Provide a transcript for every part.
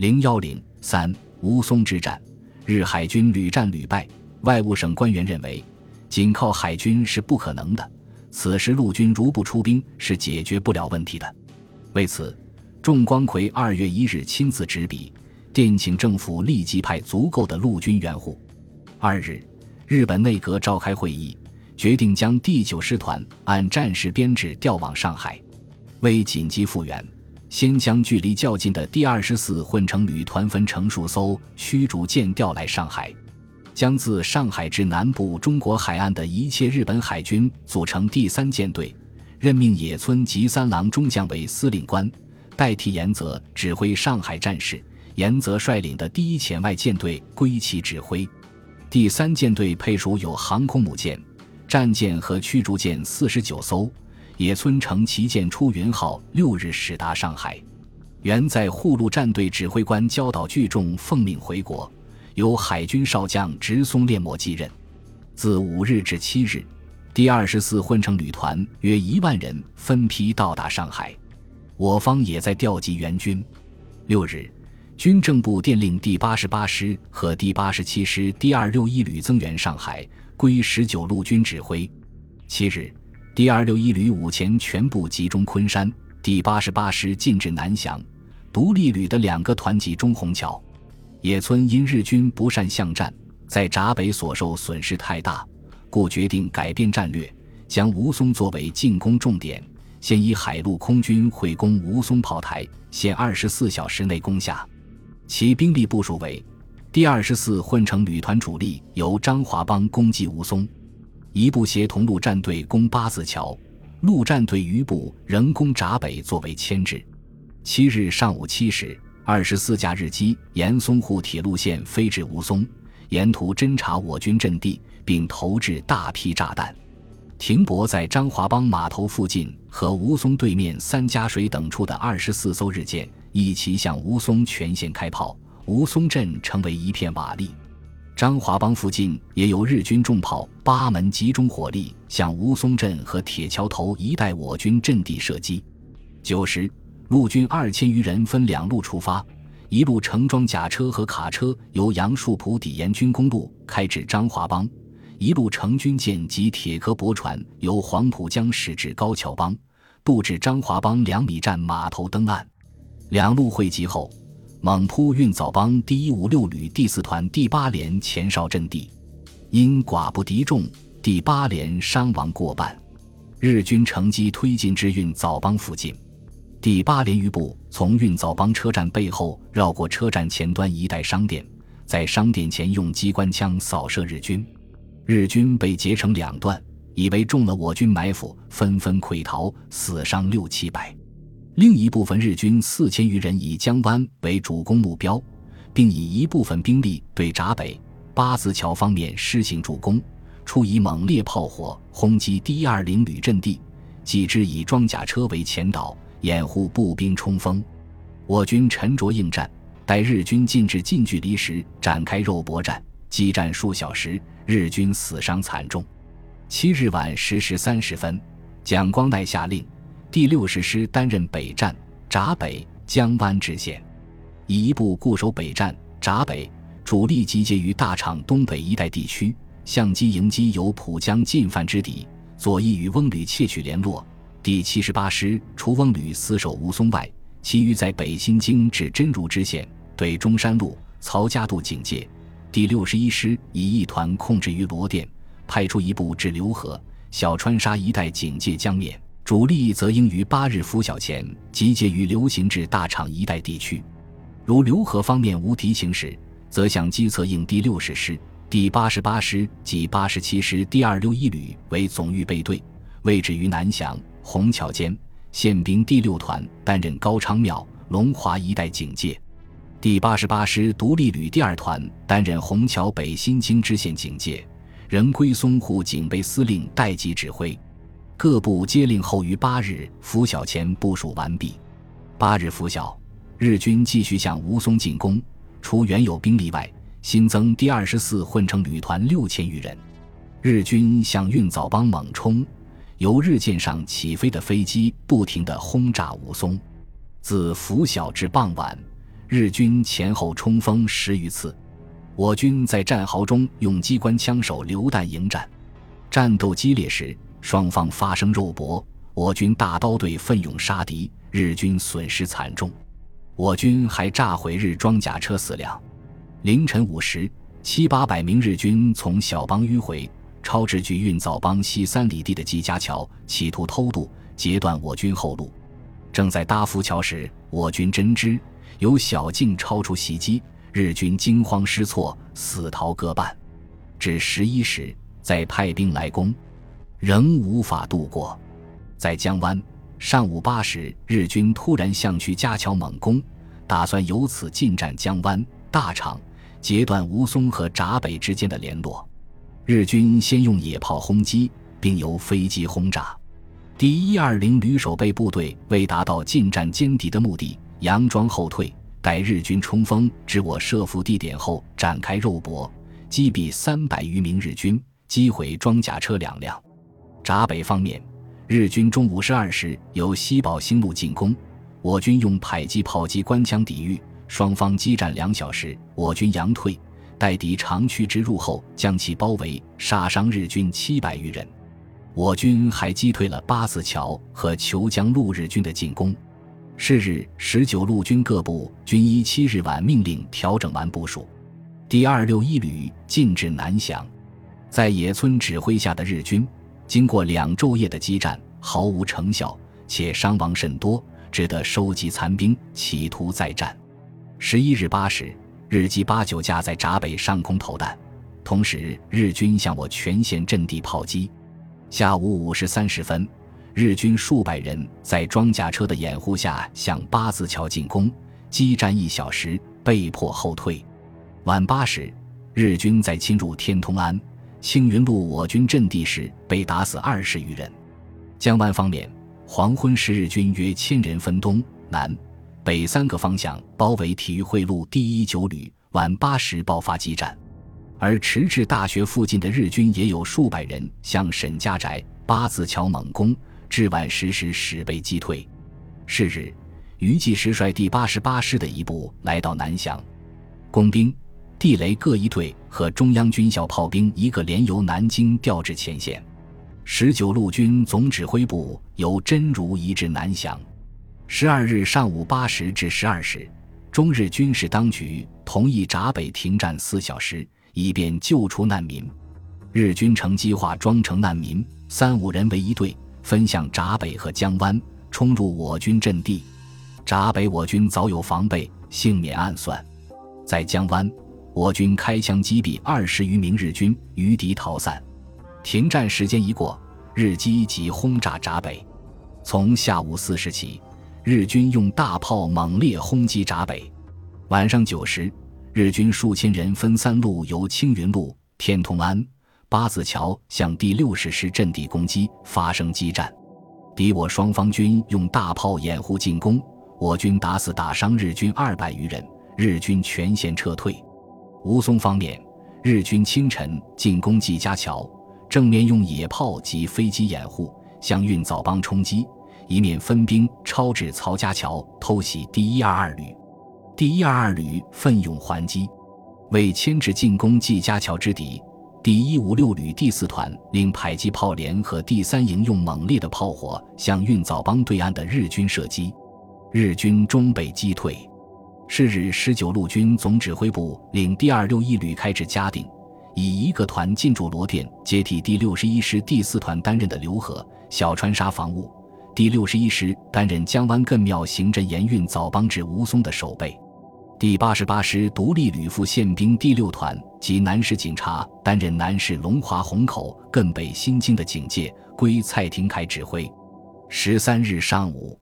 零幺零三吴淞之战，日海军屡战屡败。外务省官员认为，仅靠海军是不可能的。此时陆军如不出兵，是解决不了问题的。为此，仲光奎二月一日亲自执笔，电请政府立即派足够的陆军援护。二日，日本内阁召开会议，决定将第九师团按战时编制调往上海。为紧急复员，先将距离较近的第二十四混成旅团分成数艘驱逐舰调来上海。将自上海至南部中国海岸的一切日本海军组成第三舰队，任命野村吉三郎中将为司令官，代替岩泽指挥上海战事。岩泽率领的第一前外舰队归其指挥。第三舰队配属有航空母舰、战舰和驱逐舰四十九艘。野村乘旗舰出云号六日驶达上海，原在护路战队指挥官焦岛聚重奉命回国。由海军少将直松烈摩继任。自五日至七日，第二十四混成旅团约一万人分批到达上海，我方也在调集援军。六日，军政部电令第八十八师和第八十七师第二六一旅增援上海，归十九路军指挥。七日，第二六一旅五前全部集中昆山，第八十八师进至南翔，独立旅的两个团集中虹桥。野村因日军不善巷战，在闸北所受损失太大，故决定改变战略，将吴淞作为进攻重点，先以海陆空军会攻吴淞炮台，限二十四小时内攻下。其兵力部署为：第二十四混成旅团主力由张华邦攻击吴淞，一部协同陆战队攻八字桥，陆战队余部仍攻闸北，作为牵制。七日上午七时。二十四架日机沿淞沪铁路线飞至吴淞，沿途侦察我军阵地，并投掷大批炸弹。停泊在张华浜码头附近和吴淞对面三家水等处的二十四艘日舰一齐向吴淞全线开炮，吴淞镇成为一片瓦砾。张华邦附近也有日军重炮八门集中火力向吴淞镇和铁桥头一带我军阵地射击。九时。陆军二千余人分两路出发，一路乘装甲车和卡车由杨树浦底沿军公路开至张华邦，一路乘军舰及铁壳驳船由黄浦江驶至高桥帮，渡至张华邦两米站码头登岸。两路汇集后，猛扑运枣帮第一五六旅第四团第八连前哨阵地，因寡不敌众，第八连伤亡过半，日军乘机推进至运枣帮附近。第八连余部从运枣帮车站背后绕过车站前端一带商店，在商店前用机关枪扫射日军，日军被截成两段，以为中了我军埋伏，纷纷溃逃，死伤六七百。另一部分日军四千余人以江湾为主攻目标，并以一部分兵力对闸北八字桥方面施行主攻，初以猛烈炮火轰击第二零旅阵地，继之以装甲车为前导。掩护步兵冲锋，我军沉着应战。待日军进至近距离时，展开肉搏战，激战数小时，日军死伤惨重。七日晚十时三十分，蒋光鼐下令，第六十师担任北站、闸北、江湾支线，以一部固守北站、闸北，主力集结于大厂东北一带地区，相机迎击由浦江进犯之敌，左翼与翁旅窃取联络。第七十八师除翁旅死守吴淞外，其余在北新泾至真如支线，对中山路、曹家渡警戒。第六十一师以一团控制于罗店，派出一部至浏河、小川沙一带警戒江面，主力则应于八日拂晓前集结于流行至大厂一带地区。如浏河方面无敌情时，则向机侧应第六十师、第八十八师及八十七师第二六一旅为总预备队，位置于南翔。虹桥间，宪兵第六团担任高昌庙、龙华一带警戒；第八十八师独立旅第二团担任虹桥北新泾支线警戒，仍归淞沪警备司令代级指挥。各部接令后于八日拂晓前部署完毕。八日拂晓，日军继续向吴淞进攻，除原有兵力外，新增第二十四混成旅团六千余人。日军向运枣帮猛冲。由日舰上起飞的飞机不停地轰炸吴淞，自拂晓至傍晚，日军前后冲锋十余次，我军在战壕中用机关枪手榴弹迎战，战斗激烈时，双方发生肉搏，我军大刀队奋勇杀敌，日军损失惨重。我军还炸毁日装甲车四辆。凌晨五时，七八百名日军从小邦迂回，超至距运枣帮西三里地的季家桥，企图偷渡，截断我军后路。正在搭浮桥时，我军侦知有小径超出袭击，日军惊慌失措，死逃各半。至十一时，再派兵来攻，仍无法渡过。在江湾，上午八时，日军突然向徐家桥猛攻，打算由此进占江湾、大场，截断吴淞和闸北之间的联络。日军先用野炮轰击，并由飞机轰炸。第一二零旅守备部队为达到进占歼敌的目的，佯装后退，待日军冲锋至我设伏地点后，展开肉搏，击毙三百余名日军，击毁装甲车两辆。闸北方面，日军中午十二时由西宝兴路进攻，我军用迫击炮机关枪抵御，双方激战两小时，我军佯退，待敌长驱直入后，将其包围，杀伤日军七百余人。我军还击退了八字桥和虬江路日军的进攻。是日，十九路军各部均依七日晚命令调整完部署。第二六一旅进至南翔，在野村指挥下的日军，经过两昼夜的激战，毫无成效，且伤亡甚多，只得收集残兵，企图再战。十一日八时，日机八九架在闸北上空投弹，同时日军向我全线阵地炮击。下午五时三十分，日军数百人在装甲车的掩护下向八字桥进攻，激战一小时，被迫后退。晚八时，日军在侵入天通庵、青云路我军阵地时被打死二十余人。江湾方面，黄昏时日军约千人分东南北三个方向包围体育会路第一九旅，晚八时爆发激战。而迟滞大学附近的日军也有数百人向沈家宅、八字桥猛攻，至晚时时始被击退。是日，余继时率第八十八师的一部来到南翔，工兵、地雷各一队和中央军校炮兵一个连由南京调至前线。十九路军总指挥部由真如移至南翔。十二日上午八时至十二时，中日军事当局同意闸北停战四小时。以便救出难民，日军乘机化装成难民，三五人为一队，分向闸北和江湾，冲入我军阵地。闸北我军早有防备，幸免暗算。在江湾，我军开枪击毙二十余名日军，余敌逃散。停战时间一过，日机即轰炸闸北。从下午四时起，日军用大炮猛烈轰击闸北。晚上九时。日军数千人分三路由青云路、天通庵、八字桥向第六十师阵地攻击，发生激战。敌我双方军用大炮掩护进攻，我军打死打伤日军二百余人，日军全线撤退。吴淞方面，日军清晨进攻季家桥，正面用野炮及飞机掩护，向运枣帮冲击，一面分兵抄至曹家桥偷袭第一二二旅。第一二二旅奋勇还击，为牵制进攻季家桥之敌，第一五六旅第四团令迫击炮连和第三营用猛烈的炮火向运枣帮对岸的日军射击，日军终被击退。是日，十九路军总指挥部领第二六一旅开至嘉定，以一个团进驻罗店，接替第六十一师第四团担任的刘河、小川沙防务，第六十一师担任江湾艮庙行阵盐运枣帮至吴淞的守备。第八十八师独立旅副宪兵第六团及南市警察担任南市龙华虹口、艮北新京的警戒，归蔡廷锴指挥。十三日上午，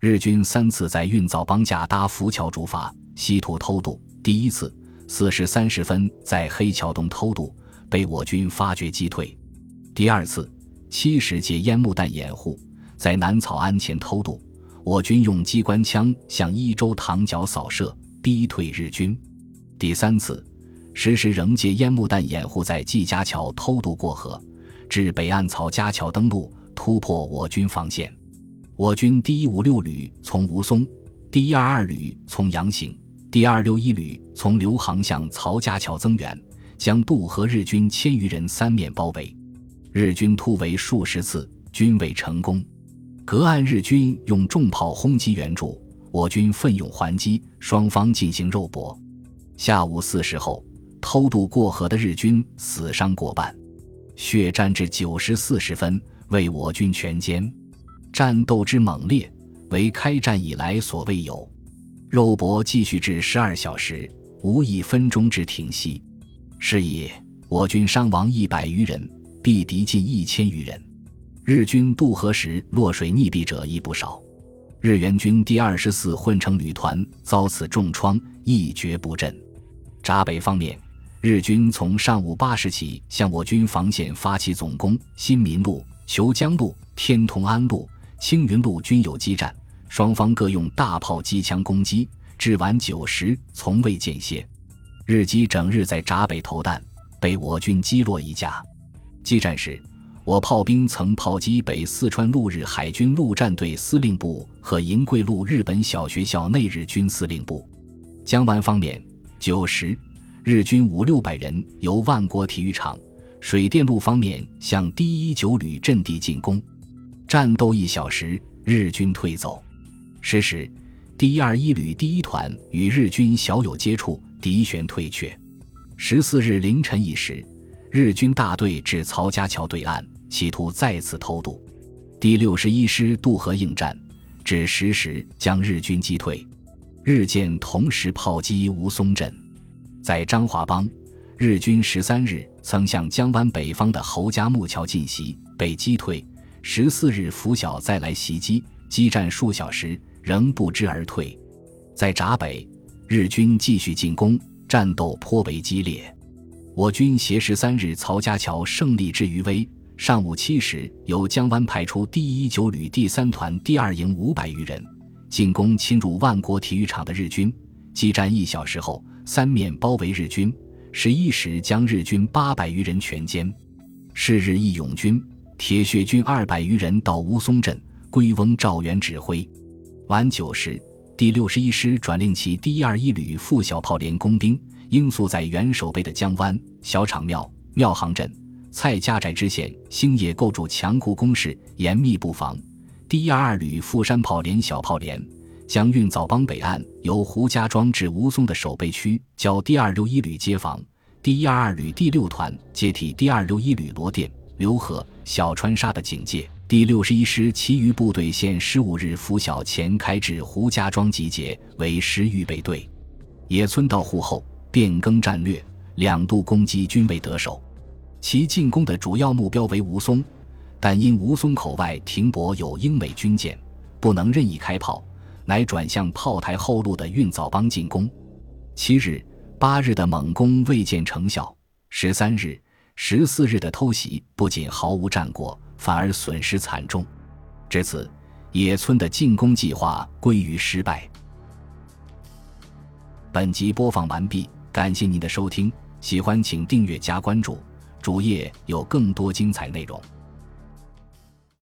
日军三次在运枣帮架搭浮桥竹筏，稀土偷渡。第一次，四时三十分在黑桥东偷渡，被我军发觉击退。第二次，七时借烟幕弹掩护，在南草庵前偷渡，我军用机关枪向一州塘角扫射。逼退日军。第三次，十时仍借烟幕弹掩护，在季家桥偷渡过河，至北岸曹家桥登陆，突破我军防线。我军第一五六旅从吴淞，第一二二旅从杨行，第二六一旅从刘航向曹家桥增援，将渡河日军千余人三面包围，日军突围数十次，均未成功。隔岸日军用重炮轰击援助，我军奋勇还击，双方进行肉搏。下午四时后，偷渡过河的日军死伤过半，血战至九时四十分，为我军全歼。战斗之猛烈，为开战以来所未有。肉搏继续至十二小时，无一分钟之停息。是以，我军伤亡一百余人，毙敌近一千余人。日军渡河时落水溺毙者亦不少。日援军第二十四混成旅团遭此重创，一蹶不振。闸北方面，日军从上午八时起向我军防线发起总攻，新民路、虬江路、天同安路、青云路均有激战。双方各用大炮、机枪攻击，至晚九时从未间歇。日机整日在闸北投弹，被我军击落一架。激战时，我炮兵曾炮击北四川陆日海军陆战队司令部和银桂路日本小学校内日军司令部。江湾方面，九时，日军五六百人由万国体育场、水电路方面向第一九旅阵地进攻，战斗一小时，日军退走。十时，第一二一旅第一团与日军小有接触，敌旋退却。十四日凌晨一时，日军大队至曹家桥对岸，企图再次偷渡。第六十一师渡河应战，至十时将日军击退。日舰同时炮击吴淞镇。在张华浜，日军十三日曾向江湾北方的侯家木桥进袭，被击退。十四日拂晓再来袭击，激战数小时。仍不知而退，在闸北，日军继续进攻，战斗颇为激烈。我军携十三日曹家桥胜利之余威，上午七时由江湾派出第一九旅第三团第二营五百余人，进攻侵入万国体育场的日军。激战一小时后，三面包围日军，十一时将日军八百余人全歼。是日义勇军、铁血军二百余人到吴淞镇，归翁赵元指挥。晚九时，第六十一师转令其第一二一旅副小炮连工兵，应速在原守备的江湾、小场庙、庙行镇、蔡家寨支线星野构筑强固工事，严密布防。第一二二旅副山炮连小炮连将运枣帮北岸由胡家庄至吴淞的守备区交第二六一旅接防。第一二二旅第六团接替第二六一旅罗店、刘河、小川沙的警戒。第六十一师其余部队限十五日拂晓前开至胡家庄集结，为师预备队。野村到沪后变更战略，两度攻击均未得手。其进攻的主要目标为吴淞，但因吴淞口外停泊有英美军舰，不能任意开炮，乃转向炮台后路的运枣帮进攻。七日、八日的猛攻未见成效，十三日、十四日的偷袭不仅毫无战果。反而损失惨重，至此，野村的进攻计划归于失败。本集播放完毕，感谢您的收听，喜欢请订阅加关注，主页有更多精彩内容。